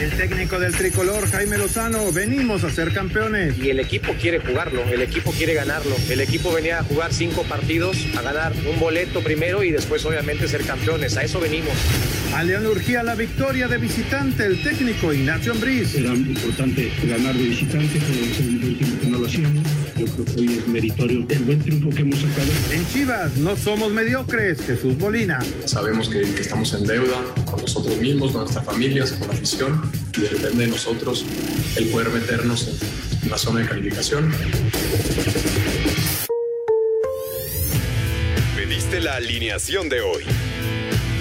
El técnico del tricolor, Jaime Lozano, venimos a ser campeones. Y el equipo quiere jugarlo, el equipo quiere ganarlo. El equipo venía a jugar cinco partidos, a ganar un boleto primero y después obviamente ser campeones. A eso venimos. A León urgía la victoria de visitante el técnico Ignacio Ambriz. Era importante ganar de visitante, pero el último que no lo hacíamos. Yo creo que hoy es meritorio el buen triunfo que hemos sacado. En Chivas no somos mediocres, Jesús Bolina. Sabemos que, que estamos en deuda con nosotros mismos, con nuestras familias, con la afición y depende de nosotros el poder meternos en la zona de calificación. Pediste la alineación de hoy.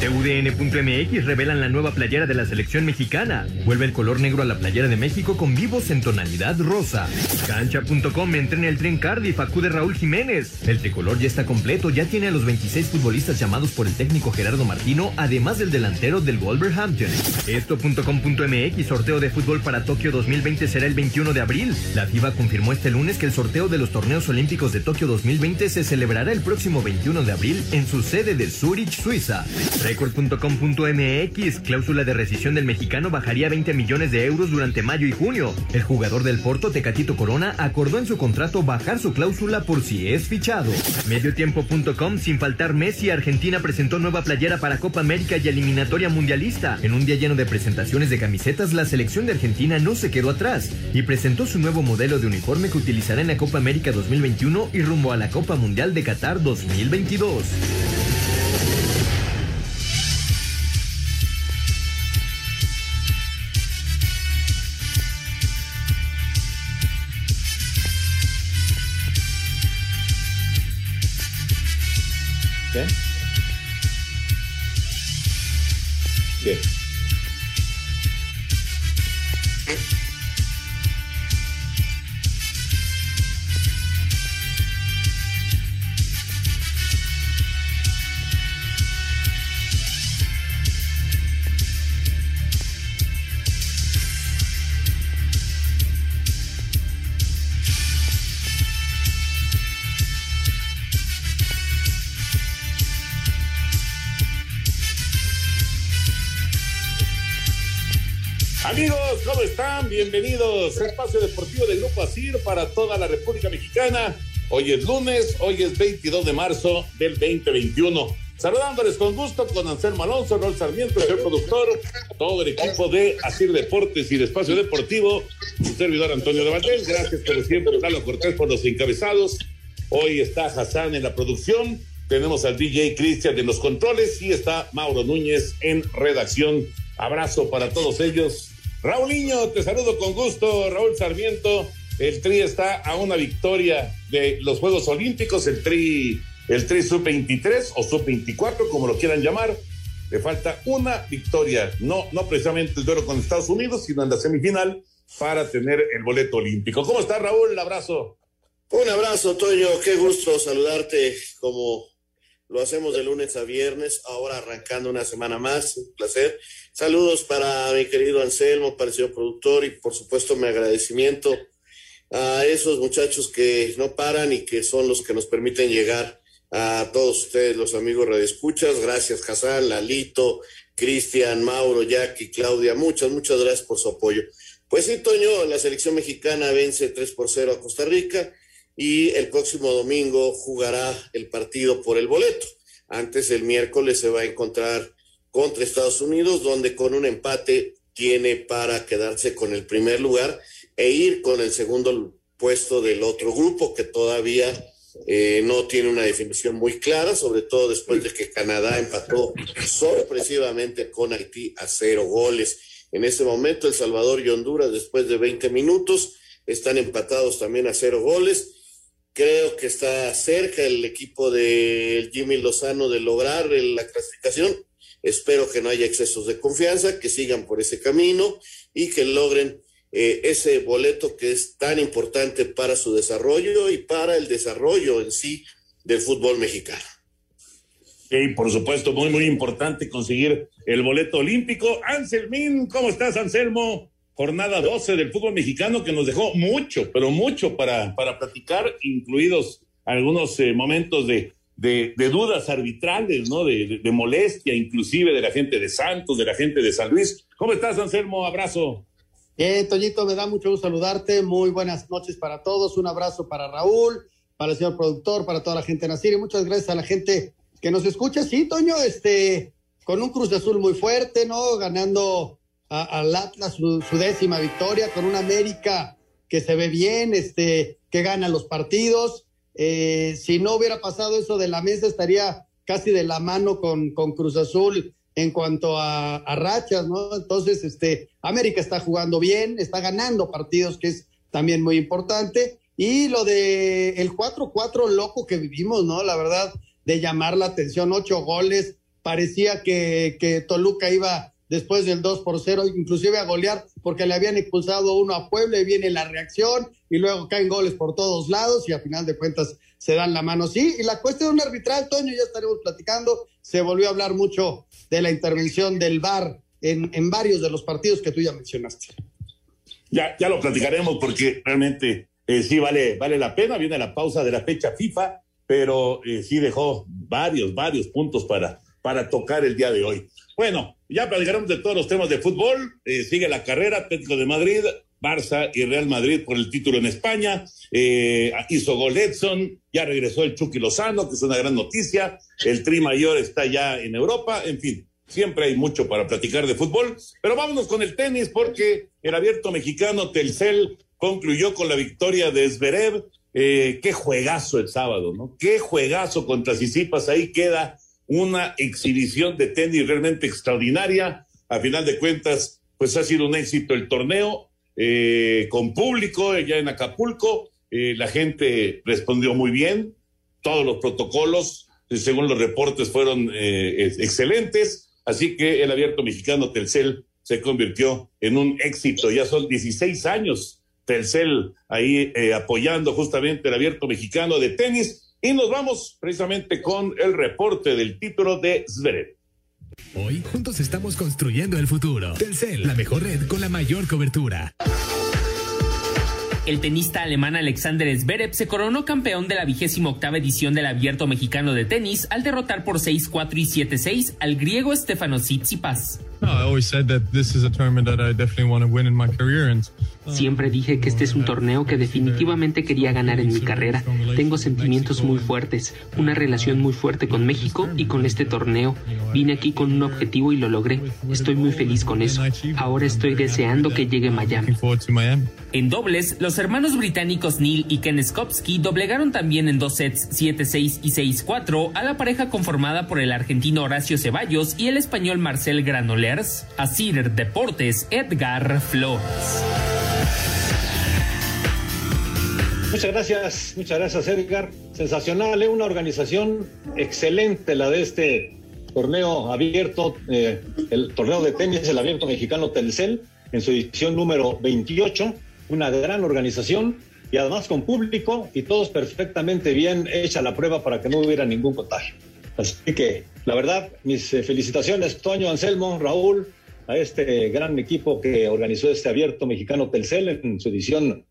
TUDN.mx revelan la nueva playera de la selección mexicana. Vuelve el color negro a la playera de México con vivos en tonalidad rosa. Cancha.com entrena el tren Cardiff, acude Raúl Jiménez. El tricolor ya está completo, ya tiene a los 26 futbolistas llamados por el técnico Gerardo Martino, además del delantero del Wolverhampton. Esto.com.mx, sorteo de fútbol para Tokio 2020 será el 21 de abril. La FIBA confirmó este lunes que el sorteo de los torneos olímpicos de Tokio 2020 se celebrará el próximo 21 de abril en su sede de Zurich, Suiza. Record.com.mx, cláusula de rescisión del mexicano bajaría 20 millones de euros durante mayo y junio. El jugador del Porto, Tecatito Corona, acordó en su contrato bajar su cláusula por si es fichado. Mediotiempo.com, sin faltar Messi, Argentina presentó nueva playera para Copa América y eliminatoria mundialista. En un día lleno de presentaciones de camisetas, la selección de Argentina no se quedó atrás y presentó su nuevo modelo de uniforme que utilizará en la Copa América 2021 y rumbo a la Copa Mundial de Qatar 2022. ¿Qué? ¿Qué? Amigos, ¿cómo están? Bienvenidos a Espacio Deportivo del Grupo ASIR para toda la República Mexicana. Hoy es lunes, hoy es 22 de marzo del 2021. Saludándoles con gusto con Anselmo Alonso, Rol Sarmiento, el productor, todo el equipo de Asir Deportes y de Espacio Deportivo, su servidor Antonio de Valdés. Gracias por siempre, Carlos Cortés, por los encabezados. Hoy está Hassan en la producción, tenemos al DJ Cristian en los controles y está Mauro Núñez en redacción. Abrazo para todos ellos. Raúl Niño, te saludo con gusto. Raúl Sarmiento, el Tri está a una victoria de los Juegos Olímpicos, el Tri, el Tri Sub-23 o Sub-24, como lo quieran llamar. Le falta una victoria, no, no precisamente el duelo con Estados Unidos, sino en la semifinal para tener el boleto olímpico. ¿Cómo está Raúl? Un abrazo. Un abrazo, Toño. Qué gusto saludarte como lo hacemos de lunes a viernes, ahora arrancando una semana más. Un placer. Saludos para mi querido Anselmo, señor productor y por supuesto mi agradecimiento a esos muchachos que no paran y que son los que nos permiten llegar a todos ustedes, los amigos radioescuchas. Gracias, Hassan, Lalito, Cristian, Mauro, Jackie, Claudia. Muchas, muchas gracias por su apoyo. Pues sí, Toño, la selección mexicana vence 3 por 0 a Costa Rica y el próximo domingo jugará el partido por el boleto. Antes, el miércoles, se va a encontrar contra Estados Unidos, donde con un empate tiene para quedarse con el primer lugar e ir con el segundo puesto del otro grupo, que todavía eh, no tiene una definición muy clara, sobre todo después de que Canadá empató sorpresivamente con Haití a cero goles. En ese momento, El Salvador y Honduras, después de 20 minutos, están empatados también a cero goles. Creo que está cerca el equipo de Jimmy Lozano de lograr la clasificación. Espero que no haya excesos de confianza, que sigan por ese camino y que logren eh, ese boleto que es tan importante para su desarrollo y para el desarrollo en sí del fútbol mexicano. Y por supuesto, muy, muy importante conseguir el boleto olímpico. Anselmín, ¿cómo estás, Anselmo? Jornada 12 del fútbol mexicano que nos dejó mucho, pero mucho para, para platicar, incluidos algunos eh, momentos de, de, dudas arbitrales, ¿no? De, molestia, inclusive de la gente de Santos, de la gente de San Luis. ¿Cómo estás, Anselmo? Abrazo. Bien, Toñito, me da mucho gusto saludarte. Muy buenas noches para todos. Un abrazo para Raúl, para el señor productor, para toda la gente de Nacir y muchas gracias a la gente que nos escucha. Sí, Toño, este, con un Cruz de Azul muy fuerte, ¿no? Ganando al Atlas su, décima victoria, con una América que se ve bien, este, que gana los partidos. Eh, si no hubiera pasado eso de la mesa, estaría casi de la mano con, con Cruz Azul en cuanto a, a, rachas, ¿no? Entonces, este, América está jugando bien, está ganando partidos, que es también muy importante. Y lo de el 4-4 loco que vivimos, ¿no? La verdad, de llamar la atención, ocho goles, parecía que, que Toluca iba después del 2 por 0, inclusive a golear, porque le habían expulsado uno a Puebla y viene la reacción, y luego caen goles por todos lados, y a final de cuentas se dan la mano. Sí, y la cuestión arbitral, Toño, ya estaremos platicando, se volvió a hablar mucho de la intervención del VAR en, en varios de los partidos que tú ya mencionaste. Ya, ya lo platicaremos porque realmente eh, sí vale, vale la pena, viene la pausa de la fecha FIFA pero eh, sí dejó varios, varios puntos para, para tocar el día de hoy. Bueno, ya platicaremos de todos los temas de fútbol. Eh, sigue la carrera, Atlético de Madrid, Barça y Real Madrid por el título en España. Eh, hizo gol Edson, ya regresó el Chucky Lozano, que es una gran noticia. El Tri Mayor está ya en Europa. En fin, siempre hay mucho para platicar de fútbol. Pero vámonos con el tenis, porque el abierto mexicano Telcel concluyó con la victoria de Zverev eh, qué juegazo el sábado, ¿no? Qué juegazo contra Sisipas. Ahí queda una exhibición de tenis realmente extraordinaria. A final de cuentas, pues ha sido un éxito el torneo eh, con público allá en Acapulco. Eh, la gente respondió muy bien. Todos los protocolos, según los reportes, fueron excelentes. Así que el abierto mexicano Telcel se convirtió en un éxito. Ya son 16 años Telcel ahí eh, apoyando justamente el abierto mexicano de tenis. Y nos vamos precisamente con el reporte del título de Zverev. Hoy juntos estamos construyendo el futuro. Telcel, la mejor red con la mayor cobertura. El tenista alemán Alexander Zverev se coronó campeón de la vigésima octava edición del Abierto Mexicano de Tenis al derrotar por 6-4 y 7-6 al griego Stefano Tsitsipas. Siempre dije que este es un torneo que definitivamente quería ganar en mi carrera. Tengo sentimientos muy fuertes, una relación muy fuerte con México y con este torneo. Vine aquí con un objetivo y lo logré. Estoy muy feliz con eso. Ahora estoy deseando que llegue Miami. En dobles, los hermanos británicos Neil y Ken Skopsky doblegaron también en dos sets 7-6 y 6-4 a la pareja conformada por el argentino Horacio Ceballos y el español Marcel Granoller Así Deportes, Edgar Flores. Muchas gracias, muchas gracias Edgar. Sensacional, ¿eh? una organización excelente la de este torneo abierto, eh, el torneo de tenis, el abierto mexicano Telcel, en su edición número 28, una gran organización y además con público y todos perfectamente bien hecha la prueba para que no hubiera ningún contagio. Así que, la verdad, mis eh, felicitaciones, Toño, Anselmo, Raúl, a este gran equipo que organizó este abierto mexicano Telcel en su edición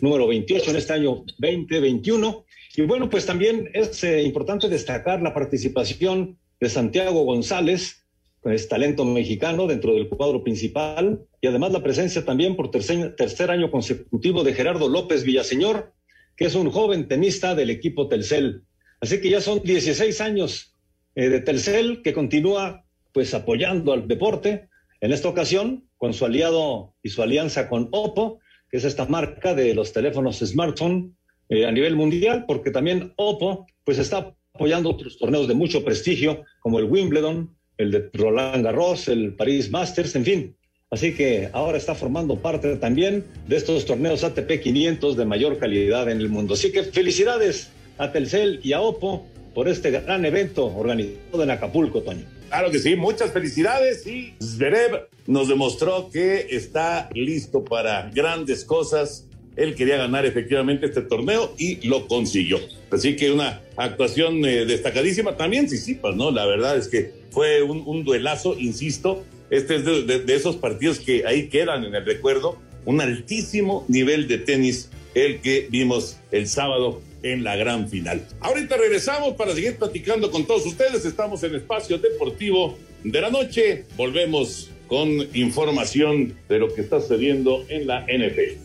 número 28 en este año 2021. Y bueno, pues también es eh, importante destacar la participación de Santiago González, es talento mexicano dentro del cuadro principal, y además la presencia también por tercer, tercer año consecutivo de Gerardo López Villaseñor, que es un joven tenista del equipo Telcel. Así que ya son 16 años eh, de Telcel, que continúa pues apoyando al deporte, en esta ocasión con su aliado y su alianza con Oppo, que es esta marca de los teléfonos smartphone eh, a nivel mundial, porque también Oppo pues está apoyando otros torneos de mucho prestigio, como el Wimbledon, el de Roland Garros, el Paris Masters, en fin. Así que ahora está formando parte también de estos torneos ATP 500 de mayor calidad en el mundo. Así que felicidades a Telcel y a Oppo por este gran evento organizado en Acapulco, Toño. Claro que sí, muchas felicidades y Zverev nos demostró que está listo para grandes cosas. Él quería ganar efectivamente este torneo y lo consiguió. Así que una actuación eh, destacadísima. También Sisipas, ¿no? La verdad es que fue un, duelazo, insisto. Este es de esos partidos que ahí quedan en el recuerdo. Un altísimo nivel de tenis, el que vimos el sábado en la gran final. Ahorita regresamos para seguir platicando con todos ustedes. Estamos en Espacio Deportivo de la Noche. Volvemos con información de lo que está sucediendo en la NFL.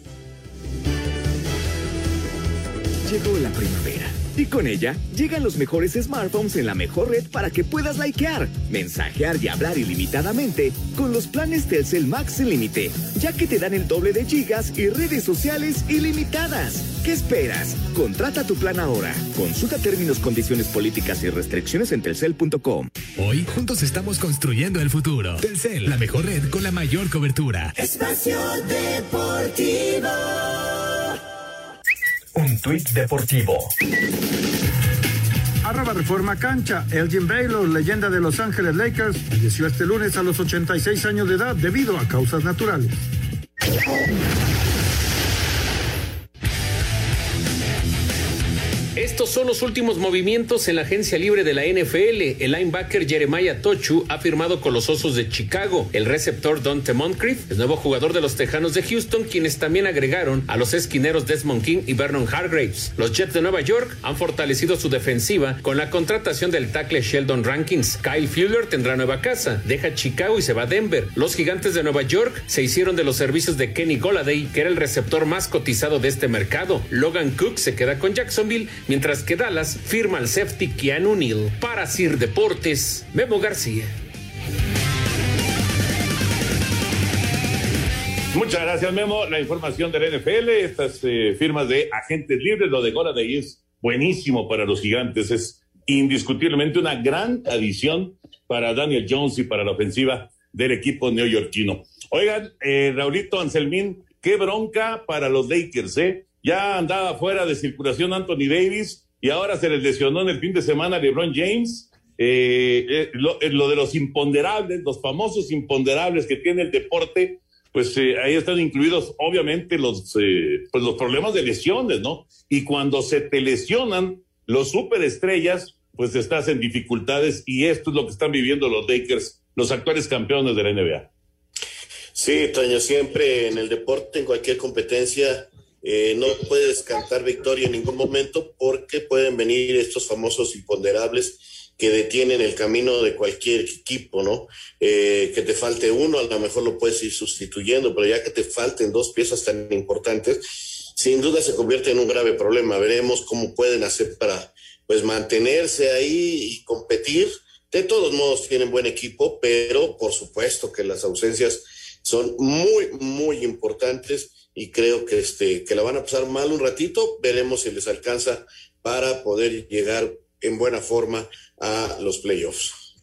Llegó la primavera y con ella llegan los mejores smartphones en la mejor red para que puedas likear, mensajear y hablar ilimitadamente con los planes Telcel Max sin límite, ya que te dan el doble de gigas y redes sociales ilimitadas. ¿Qué esperas? Contrata tu plan ahora. Consulta términos, condiciones políticas y restricciones en telcel.com. Hoy juntos estamos construyendo el futuro. Telcel, la mejor red con la mayor cobertura. Espacio Deportivo. Un tuit deportivo. Arroba Reforma Cancha. Elgin Baylor, leyenda de Los Ángeles Lakers, falleció este lunes a los 86 años de edad debido a causas naturales. Estos son los últimos movimientos en la agencia libre de la NFL. El linebacker Jeremiah Tochu ha firmado con los Osos de Chicago. El receptor Dante Moncrief es nuevo jugador de los Tejanos de Houston, quienes también agregaron a los esquineros Desmond King y Vernon Hargraves. Los Jets de Nueva York han fortalecido su defensiva con la contratación del tackle Sheldon Rankins. Kyle Fuller tendrá nueva casa, deja Chicago y se va a Denver. Los Gigantes de Nueva York se hicieron de los servicios de Kenny Goladay, que era el receptor más cotizado de este mercado. Logan Cook se queda con Jacksonville mientras que Dallas firma al safety Keanu Neal. Para Sir Deportes, Memo García. Muchas gracias, Memo. La información del NFL, estas eh, firmas de agentes libres, lo de Goladay es buenísimo para los gigantes, es indiscutiblemente una gran adición para Daniel Jones y para la ofensiva del equipo neoyorquino. Oigan, eh, Raulito Anselmín, qué bronca para los Lakers, ¿eh? Ya andaba fuera de circulación Anthony Davis y ahora se les lesionó en el fin de semana LeBron James. Eh, eh, lo, eh, lo, de los imponderables, los famosos imponderables que tiene el deporte, pues ahí están incluidos obviamente los, pues los problemas de lesiones, ¿no? Y cuando se te lesionan los superestrellas, pues estás en dificultades y esto es lo que están viviendo los Lakers, los actuales campeones de la NBA. Sí, Toño, siempre en el deporte, en cualquier competencia, eh, no puedes cantar victoria en ningún momento porque pueden venir estos famosos imponderables que detienen el camino de cualquier equipo, ¿no? Eh, que te falte uno, a lo mejor lo puedes ir sustituyendo, pero ya que te falten dos piezas tan importantes, sin duda se convierte en un grave problema. Veremos cómo pueden hacer para pues mantenerse ahí y competir. De todos modos tienen buen equipo, pero por supuesto que las ausencias son muy, muy importantes y creo que, este, que la van a pasar mal un ratito. Veremos si les alcanza para poder llegar en buena forma a los playoffs.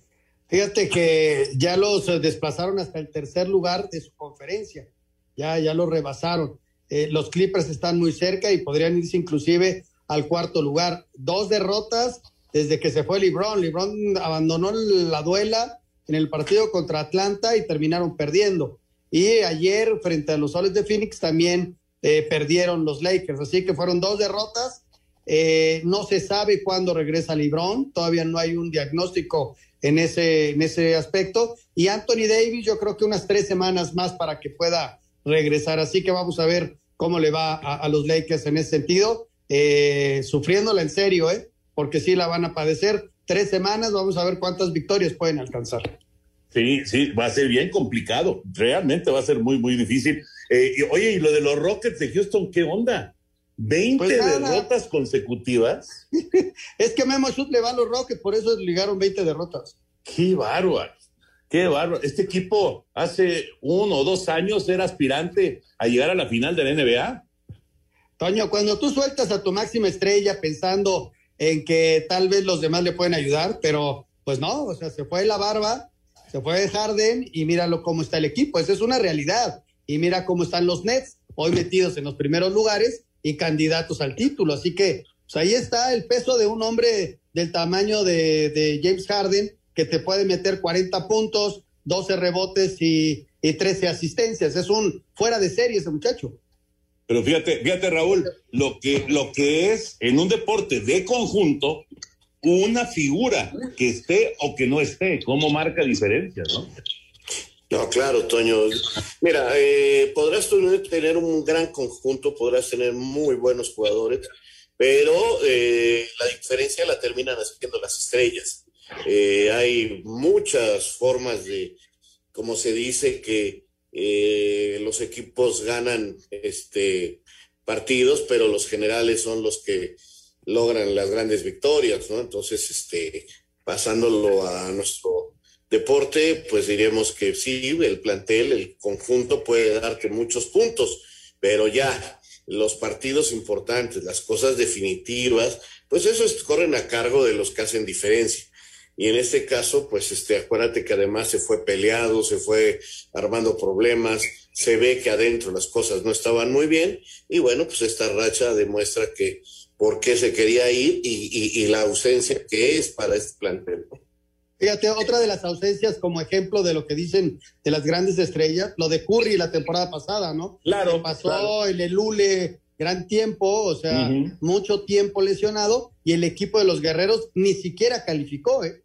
Fíjate que ya los desplazaron hasta el tercer lugar de su conferencia, ya, ya los rebasaron. Eh, los Clippers están muy cerca y podrían irse inclusive al cuarto lugar. Dos derrotas desde que se fue LeBron. LeBron abandonó la duela en el partido contra Atlanta y terminaron perdiendo. Y ayer, frente a los Soles de Phoenix, también eh, perdieron los Lakers. Así que fueron dos derrotas. Eh, no se sabe cuándo regresa LeBron. Todavía no hay un diagnóstico en ese, en ese aspecto. Y Anthony Davis, yo creo que unas tres semanas más para que pueda regresar. Así que vamos a ver cómo le va a, a los Lakers en ese sentido. Eh, sufriéndola en serio, ¿eh? Porque sí la van a padecer. Tres semanas, vamos a ver cuántas victorias pueden alcanzar. Sí, sí, va a ser bien complicado. Realmente va a ser muy, muy difícil. Eh, y, oye, y lo de los Rockets de Houston, ¿qué onda? 20 pues derrotas consecutivas. es que Memo Schut le va a los Rockets, por eso ligaron 20 derrotas. Qué bárbaro, qué bárbaro. Este equipo hace uno o dos años era aspirante a llegar a la final de la NBA. Toño, cuando tú sueltas a tu máxima estrella pensando en que tal vez los demás le pueden ayudar, pero pues no, o sea, se fue la barba Se fue Harden y míralo cómo está el equipo. Esa es una realidad. Y mira cómo están los Nets, hoy metidos en los primeros lugares y candidatos al título. Así que pues ahí está el peso de un hombre del tamaño de, James Harden que te puede meter 40 puntos, 12 rebotes y, y 13 asistencias. Es un fuera de serie ese muchacho. Pero fíjate, fíjate Raúl, lo que, lo que es en un deporte de conjunto, una figura que esté o que no esté, ¿cómo marca diferencias, no? No, claro, Toño. Mira, eh, podrás tener un gran conjunto, podrás tener muy buenos jugadores, pero eh, la diferencia la terminan haciendo las estrellas. Eh, hay muchas formas de, como se dice, que los equipos ganan este, partidos, pero los generales son los que logran las grandes victorias, ¿no? Entonces, este, pasándolo a nuestro deporte, pues diríamos que sí, el plantel, el conjunto puede darte muchos puntos, pero ya los partidos importantes, las cosas definitivas, pues eso es, corren a cargo de los que hacen diferencia. Y en este caso, pues este, acuérdate que además se fue peleado, se fue armando problemas, se ve que adentro las cosas no estaban muy bien, y bueno, pues esta racha demuestra que por qué se quería ir y, y, y la ausencia que es para este plantel. Fíjate, otra de las ausencias como ejemplo de lo que dicen de las grandes estrellas, lo de Curry la temporada pasada, ¿no? Claro. Que pasó claro. el Lule gran tiempo, o sea, uh -huh. mucho tiempo lesionado y el equipo de los guerreros ni siquiera calificó, ¿eh?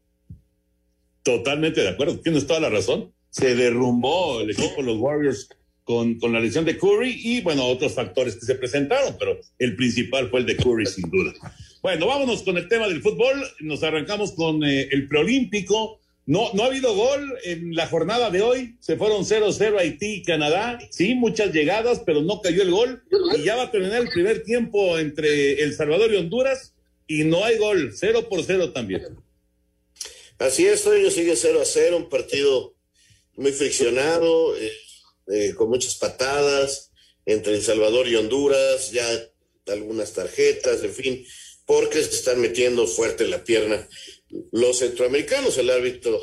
Totalmente de acuerdo, tienes toda la razón. Se derrumbó el equipo de los Warriors con, con la lesión de Curry y, bueno, otros factores que se presentaron, pero el principal fue el de Curry, sin duda. Bueno, vámonos con el tema del fútbol. Nos arrancamos con eh, el preolímpico. No, no ha habido gol en la jornada de hoy. Se fueron 0-0 Haití y Canadá. Sí, muchas llegadas, pero no cayó el gol. Y ya va a terminar el primer tiempo entre El Salvador y Honduras. Y no hay gol. 0 por 0 también. Así es, ellos sigue 0 a 0. Un partido muy friccionado, eh, eh, con muchas patadas entre El Salvador y Honduras. Ya algunas tarjetas, en fin porque se están metiendo fuerte la pierna los centroamericanos. El árbitro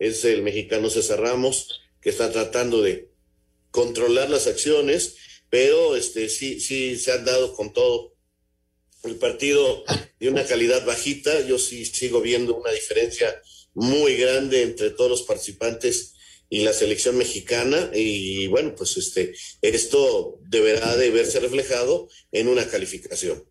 es el mexicano César Ramos, que está tratando de controlar las acciones, pero este sí, sí se han dado con todo. El partido de una calidad bajita, yo sí sigo viendo una diferencia muy grande entre todos los participantes y la selección mexicana y bueno, pues este esto deberá de verse reflejado en una calificación.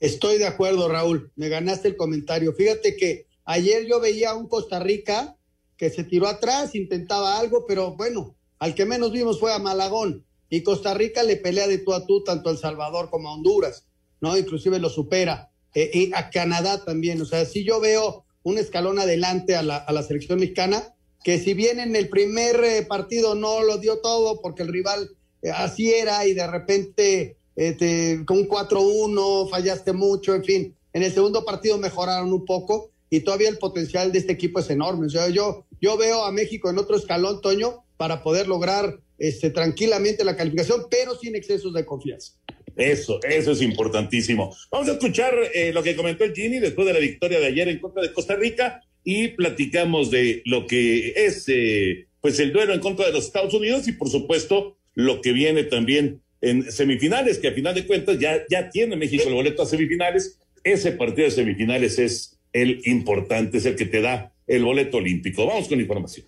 Estoy de acuerdo, Raúl. Me ganaste el comentario. Fíjate que ayer yo veía a un Costa Rica que se tiró atrás, intentaba algo, pero bueno, al que menos vimos fue a Malagón. Y Costa Rica le pelea de tú a tú tanto a El Salvador como a Honduras, ¿no? Inclusive lo supera. Eh, a Canadá también. O sea, si yo veo un escalón adelante a la, a la selección mexicana, que si bien en el primer eh, partido no lo dio todo porque el rival eh, así era y de repente este, con un 4-1, fallaste mucho, en fin. En el segundo partido mejoraron un poco y todavía el potencial de este equipo es enorme. O sea, yo, yo veo a México en otro escalón, Toño, para poder lograr este, tranquilamente la calificación, pero sin excesos de confianza. Eso, eso es importantísimo. Vamos a escuchar eh, lo que comentó el Gini después de la victoria de ayer en contra de Costa Rica y platicamos de lo que es eh, pues el duelo en contra de los Estados Unidos y por supuesto lo que viene también en semifinales, que a final de cuentas ya, ya tiene México el boleto a semifinales. Ese partido de semifinales es el importante, es el que te da el boleto olímpico. Vamos con información.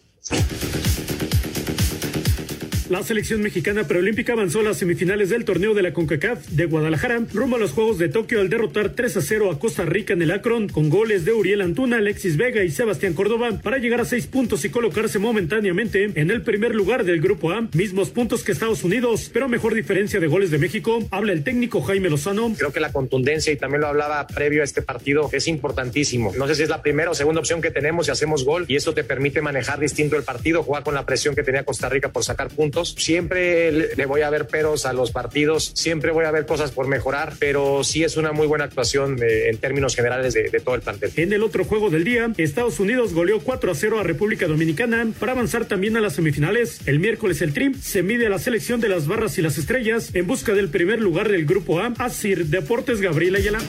La selección mexicana preolímpica avanzó a las semifinales del torneo de la CONCACAF de Guadalajara rumbo a los Juegos de Tokio al derrotar 3 a 0 a Costa Rica en el Akron con goles de Uriel Antuna, Alexis Vega y Sebastián Córdoba para llegar a seis puntos y colocarse momentáneamente en el primer lugar del Grupo A, mismos puntos que Estados Unidos, pero mejor diferencia de goles de México. Habla el técnico Jaime Lozano. Creo que la contundencia, y también lo hablaba previo a este partido, es importantísimo. No sé si es la primera o segunda opción que tenemos y hacemos gol y esto te permite manejar distinto el partido, jugar con la presión que tenía Costa Rica por sacar puntos Siempre le voy a ver peros a los partidos, siempre voy a ver cosas por mejorar, pero sí es una muy buena actuación de, en términos generales de, de, todo el plantel. En el otro juego del día, Estados Unidos goleó 4 a 0 a República Dominicana para avanzar también a las semifinales. El miércoles el Trim se mide a la selección de las barras y las estrellas en busca del primer lugar del grupo A. Asir Deportes Gabriela Ayala.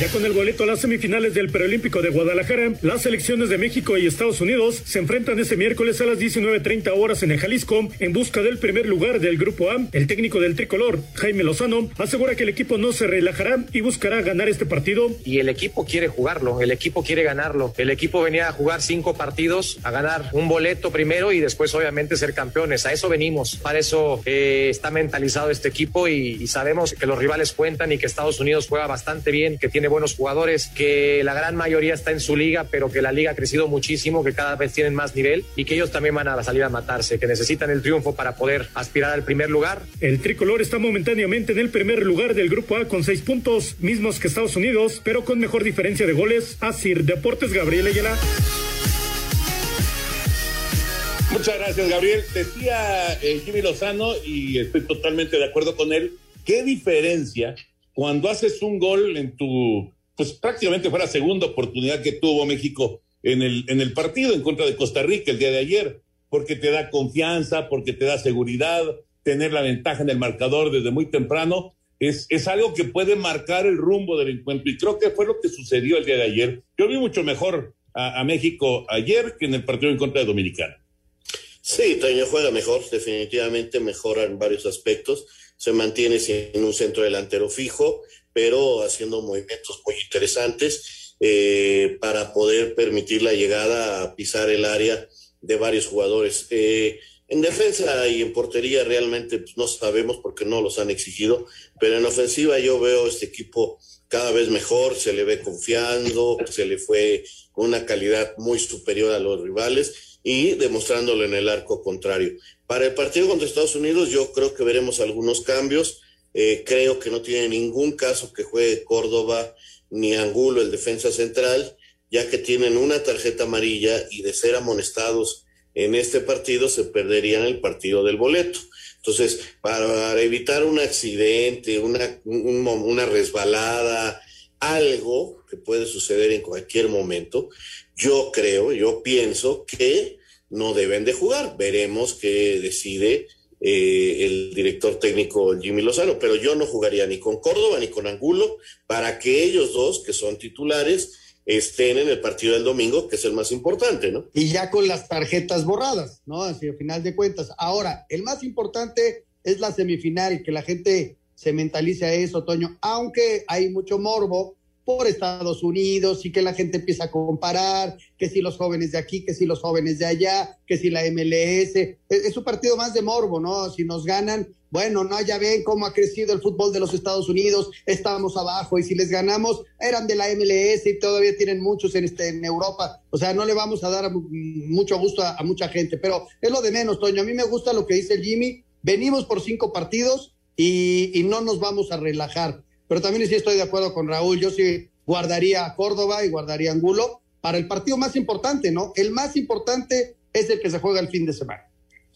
Ya con el boleto a las semifinales del Preolímpico de Guadalajara, las selecciones de México y Estados Unidos se enfrentan este miércoles a las 19.30 horas en el Jalisco en busca del primer lugar del Grupo A. El técnico del tricolor, Jaime Lozano, asegura que el equipo no se relajará y buscará ganar este partido. Y el equipo quiere jugarlo, el equipo quiere ganarlo. El equipo venía a jugar cinco partidos, a ganar un boleto primero y después obviamente ser campeones. A eso venimos, para eso eh, está mentalizado este equipo y, y sabemos que los rivales cuentan y que Estados Unidos juega bastante bien, que tiene buenos jugadores, que la gran mayoría está en su liga, pero que la liga ha crecido muchísimo, que cada vez tienen más nivel y que ellos también van a salir a matarse, que necesitan el triunfo para poder aspirar al primer lugar. El tricolor está momentáneamente en el primer lugar del Grupo A con seis puntos, mismos que Estados Unidos, pero con mejor diferencia de goles. Asir Deportes Gabriel Ayala. Muchas gracias, Gabriel. Decía eh, Jimmy Lozano, y estoy totalmente de acuerdo con él, qué diferencia cuando haces un gol en tu, pues prácticamente fue la segunda oportunidad que tuvo México en el, en el partido en contra de Costa Rica el día de ayer, porque te da confianza, porque te da seguridad, tener la ventaja en el marcador desde muy temprano, es, es algo que puede marcar el rumbo del encuentro y creo que fue lo que sucedió el día de ayer. Yo vi mucho mejor a, a México ayer que en el partido en contra de Dominicana. Sí, Toño juega mejor, definitivamente mejora en varios aspectos. Se mantiene sin un centro delantero fijo, pero haciendo movimientos muy interesantes eh, para poder permitir la llegada a pisar el área de varios jugadores. Eh, en defensa y en portería realmente pues, no sabemos porque no los han exigido, pero en ofensiva yo veo este equipo cada vez mejor, se le ve confiando, se le fue una calidad muy superior a los rivales y demostrándolo en el arco contrario. Para el partido contra Estados Unidos yo creo que veremos algunos cambios. Eh, creo que no tiene ningún caso que juegue Córdoba ni Angulo, el defensa central, ya que tienen una tarjeta amarilla y de ser amonestados en este partido se perderían el partido del boleto. Entonces, para evitar un accidente, una, un, una resbalada, algo que puede suceder en cualquier momento, yo creo, yo pienso que no deben de jugar. Veremos qué decide eh, el director técnico Jimmy Lozano, pero yo no jugaría ni con Córdoba ni con Angulo para que ellos dos, que son titulares, estén en el partido del domingo, que es el más importante, ¿no? Y ya con las tarjetas borradas, ¿no? Así, al final de cuentas. Ahora, el más importante es la semifinal, que la gente se mentalice a eso, Toño, aunque hay mucho morbo por Estados Unidos y que la gente empieza a comparar, que si los jóvenes de aquí, que si los jóvenes de allá, que si la MLS, es, un partido más de morbo, ¿no? Si nos ganan, bueno, no, ya ven cómo ha crecido el fútbol de los Estados Unidos, estamos abajo y si les ganamos, eran de la MLS y todavía tienen muchos en, este, en Europa, o sea, no le vamos a dar mucho gusto a, mucha gente, pero es lo de menos, Toño, a mí me gusta lo que dice Jimmy, venimos por cinco partidos y no nos vamos a relajar pero también sí estoy de acuerdo con Raúl, yo sí guardaría a Córdoba y guardaría a Angulo para el partido más importante, ¿no? El más importante es el que se juega el fin de semana.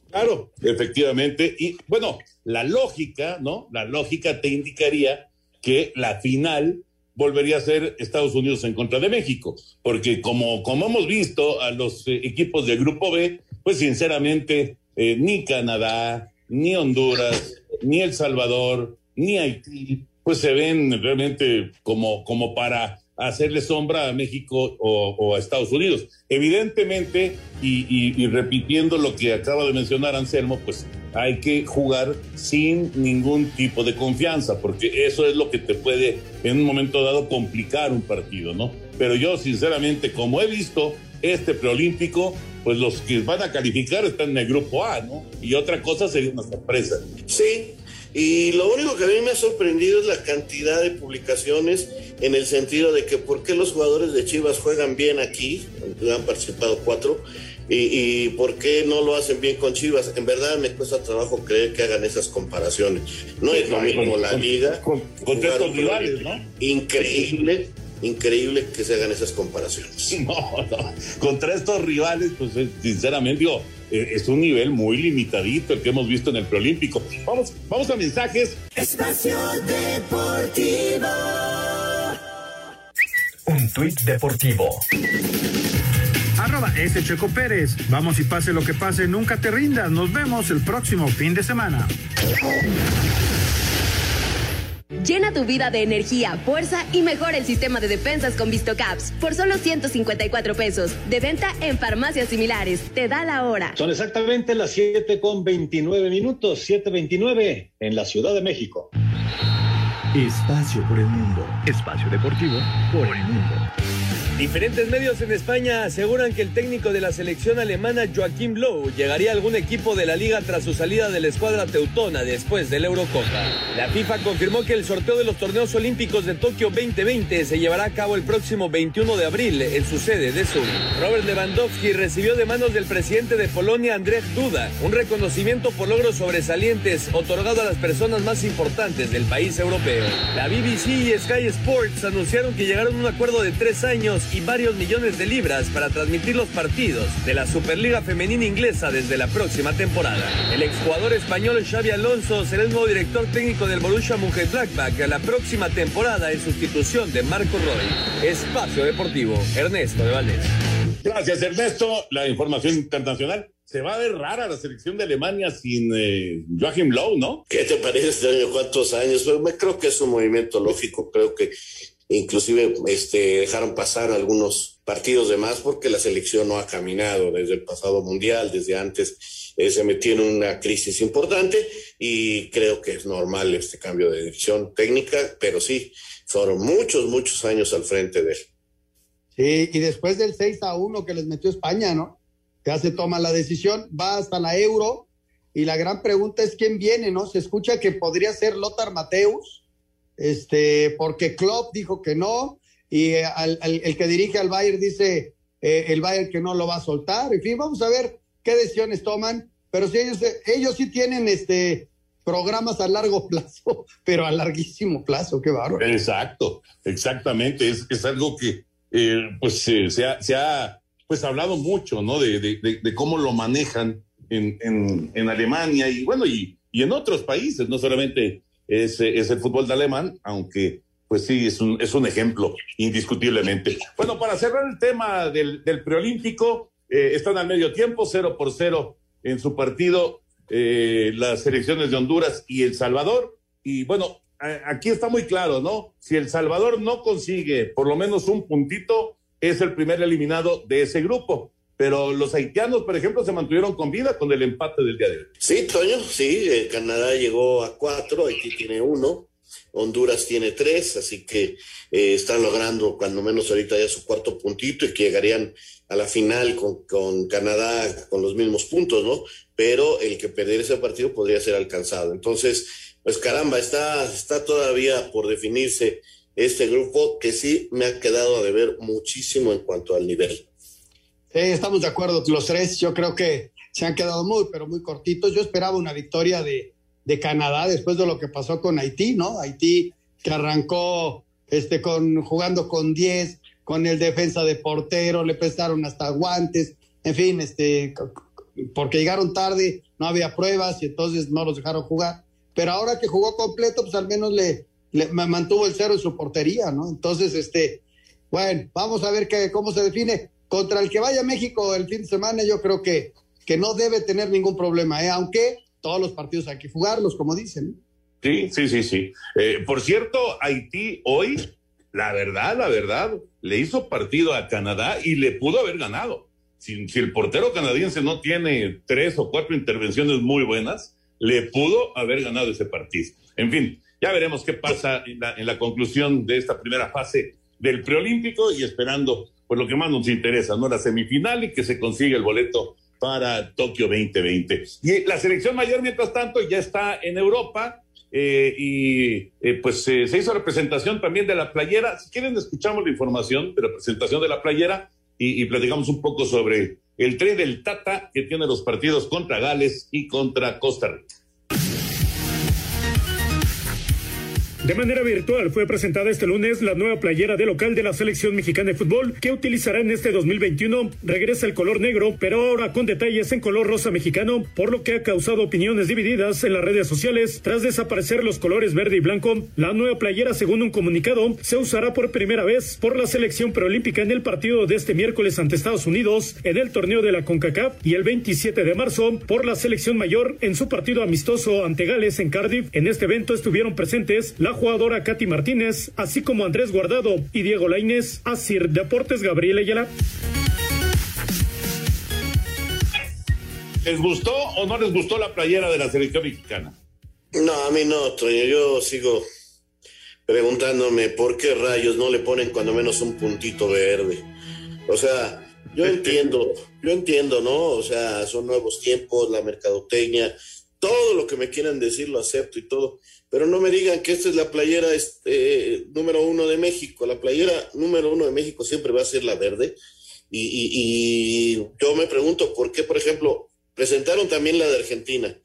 Claro, efectivamente. Y bueno, la lógica, ¿no? La lógica te indicaría que la final volvería a ser Estados Unidos en contra de México, porque como, como hemos visto a los eh, equipos del Grupo B, pues sinceramente eh, ni Canadá, ni Honduras, ni El Salvador, ni Haití, pues se ven realmente como, como para hacerle sombra a México o, o a Estados Unidos. Evidentemente, y, y, y, repitiendo lo que acaba de mencionar Anselmo, pues hay que jugar sin ningún tipo de confianza, porque eso es lo que te puede en un momento dado complicar un partido, ¿no? Pero yo sinceramente, como he visto este preolímpico, pues los que van a calificar están en el grupo A, ¿no? Y otra cosa sería una sorpresa. Sí, y lo único que a mí me ha sorprendido es la cantidad de publicaciones en el sentido de que por qué los jugadores de Chivas juegan bien aquí, han participado cuatro, y, y, por qué no lo hacen bien con Chivas. En verdad me cuesta trabajo creer que hagan esas comparaciones. No sí, es lo mismo con, la con, liga. Con, estos rivales, ¿no? Increíble. Increíble que se hagan esas comparaciones. No, no. Contra estos rivales, pues sinceramente, digo, es un nivel muy limitadito el que hemos visto en el preolímpico. Vamos, vamos a mensajes. Espacio Deportivo. Un tuit deportivo. Arroba ese Checo Pérez. Vamos y pase lo que pase, nunca te rindas. Nos vemos el próximo fin de semana. Llena tu vida de energía, fuerza y mejora el sistema de defensas con VistoCaps por solo 154 pesos. De venta en farmacias similares. Te da la hora. Son exactamente las 7 con 29 minutos, 7.29 en la Ciudad de México. Espacio por el mundo. Espacio deportivo por el mundo. Diferentes medios en España aseguran que el técnico de la selección alemana Joaquim Lowe llegaría a algún equipo de la liga tras su salida de la escuadra teutona después del Eurocopa. La FIFA confirmó que el sorteo de los torneos olímpicos de Tokio 2020 se llevará a cabo el próximo 21 de abril en su sede de Sur. Robert Lewandowski recibió de manos del presidente de Polonia Andrzej Duda un reconocimiento por logros sobresalientes otorgado a las personas más importantes del país europeo. La BBC y Sky Sports anunciaron que llegaron a un acuerdo de tres años y varios millones de libras para transmitir los partidos de la Superliga Femenina Inglesa desde la próxima temporada. El exjugador español Xavi Alonso será el nuevo director técnico del Borussia Mönchengladbach a la próxima temporada en sustitución de Marco Roy. Espacio Deportivo, Ernesto de Valdés. Gracias, Ernesto. La información internacional. Se va a ver rara la selección de Alemania sin eh, Joachim Low, ¿no? ¿Qué te parece este año? ¿Cuántos años? Me creo que es un movimiento lógico. Creo que inclusive este, dejaron pasar algunos partidos de más porque la selección no ha caminado desde el pasado mundial, desde antes eh, se metió en una crisis importante y creo que es normal este cambio de dirección técnica, pero sí, fueron muchos, muchos años al frente de él. Sí, y después del 6 a 1 que les metió España, ¿no? Ya se toma la decisión, va hasta la euro y la gran pregunta es quién viene, ¿no? Se escucha que podría ser Lothar Mateus, este, porque Klopp dijo que no, y eh, al, el que dirige al Bayern dice eh, el Bayern que no lo va a soltar. En fin, vamos a ver qué decisiones toman, pero si ellos, ellos sí tienen este programas a largo plazo, pero a larguísimo plazo, qué bárbaro. Exacto, exactamente, es, es algo que eh, pues se, ha, se ha pues hablado mucho, ¿no? De, de, de, de cómo lo manejan en, en, en, Alemania y bueno, y, y en otros países, no solamente es, es el fútbol de alemán, aunque pues sí, es un, es un ejemplo, indiscutiblemente. Bueno, para cerrar el tema del, del preolímpico, eh, están al medio tiempo, cero por cero en su partido, eh, las selecciones de Honduras y El Salvador. Y bueno, aquí está muy claro, ¿no? Si El Salvador no consigue por lo menos un puntito, es el primer eliminado de ese grupo. Pero los haitianos, por ejemplo, se mantuvieron con vida con el empate del día de hoy. Sí, Toño, sí, eh, Canadá llegó a cuatro, Haití tiene uno. Honduras tiene tres, así que eh, están logrando cuando menos ahorita ya su cuarto puntito y que llegarían a la final con, con, Canadá con los mismos puntos, ¿no? Pero el que perdiera ese partido podría ser alcanzado. Entonces, pues caramba, está, está todavía por definirse este grupo que sí me ha quedado a deber muchísimo en cuanto al nivel. Sí, estamos de acuerdo, los tres, yo creo que se han quedado muy, pero muy cortitos. Yo esperaba una victoria de, de Canadá después de lo que pasó con Haití, ¿no? Haití que arrancó este, con, jugando con 10, con el defensa de portero, le prestaron hasta guantes, en fin, este, porque llegaron tarde, no había pruebas y entonces no los dejaron jugar. Pero ahora que jugó completo, pues al menos le, le mantuvo el cero en su portería, ¿no? Entonces, este, bueno, vamos a ver qué, cómo se define. Contra el que vaya a México el fin de semana, yo creo que, que no debe tener ningún problema, ¿eh? aunque todos los partidos hay que jugarlos, como dicen. Sí, sí, sí, sí. Eh, por cierto, Haití hoy, la verdad, la verdad, le hizo partido a Canadá y le pudo haber ganado. Si, si, el portero canadiense no tiene tres o cuatro intervenciones muy buenas, le pudo haber ganado ese partido. En fin, ya veremos qué pasa en la, en la conclusión de esta primera fase del preolímpico y esperando pues lo que más nos interesa, ¿no? La semifinal y que se consiga el boleto para Tokio 2020. Y la selección mayor, mientras tanto, ya está en Europa eh, y eh, pues eh, se hizo representación también de la playera. Si quieren, escuchamos la información de la presentación de la playera y, y platicamos un poco sobre el tren del Tata que tiene los partidos contra Gales y contra Costa Rica. De manera virtual fue presentada este lunes la nueva playera de local de la selección mexicana de fútbol que utilizará en este 2021. Regresa el color negro, pero ahora con detalles en color rosa mexicano, por lo que ha causado opiniones divididas en las redes sociales tras desaparecer los colores verde y blanco. La nueva playera, según un comunicado, se usará por primera vez por la selección preolímpica en el partido de este miércoles ante Estados Unidos en el torneo de la CONCACAF y el 27 de marzo por la selección mayor en su partido amistoso ante Gales en Cardiff. En este evento estuvieron presentes la jugadora Katy Martínez, así como Andrés Guardado y Diego Lainez. Asir Deportes Gabriel Ayala. ¿Les gustó o no les gustó la playera de la selección mexicana? No, a mí no, Toño. Yo sigo preguntándome por qué rayos no le ponen cuando menos un puntito verde. O sea, yo entiendo, yo entiendo, ¿no? O sea, son nuevos tiempos, la mercadotecnia, todo lo que me quieran decir lo acepto y todo, pero no me digan que esta es la playera este, número uno de México. La playera número uno de México siempre va a ser la verde. Y, y, yo me pregunto por qué, por ejemplo, presentaron también la de Argentina,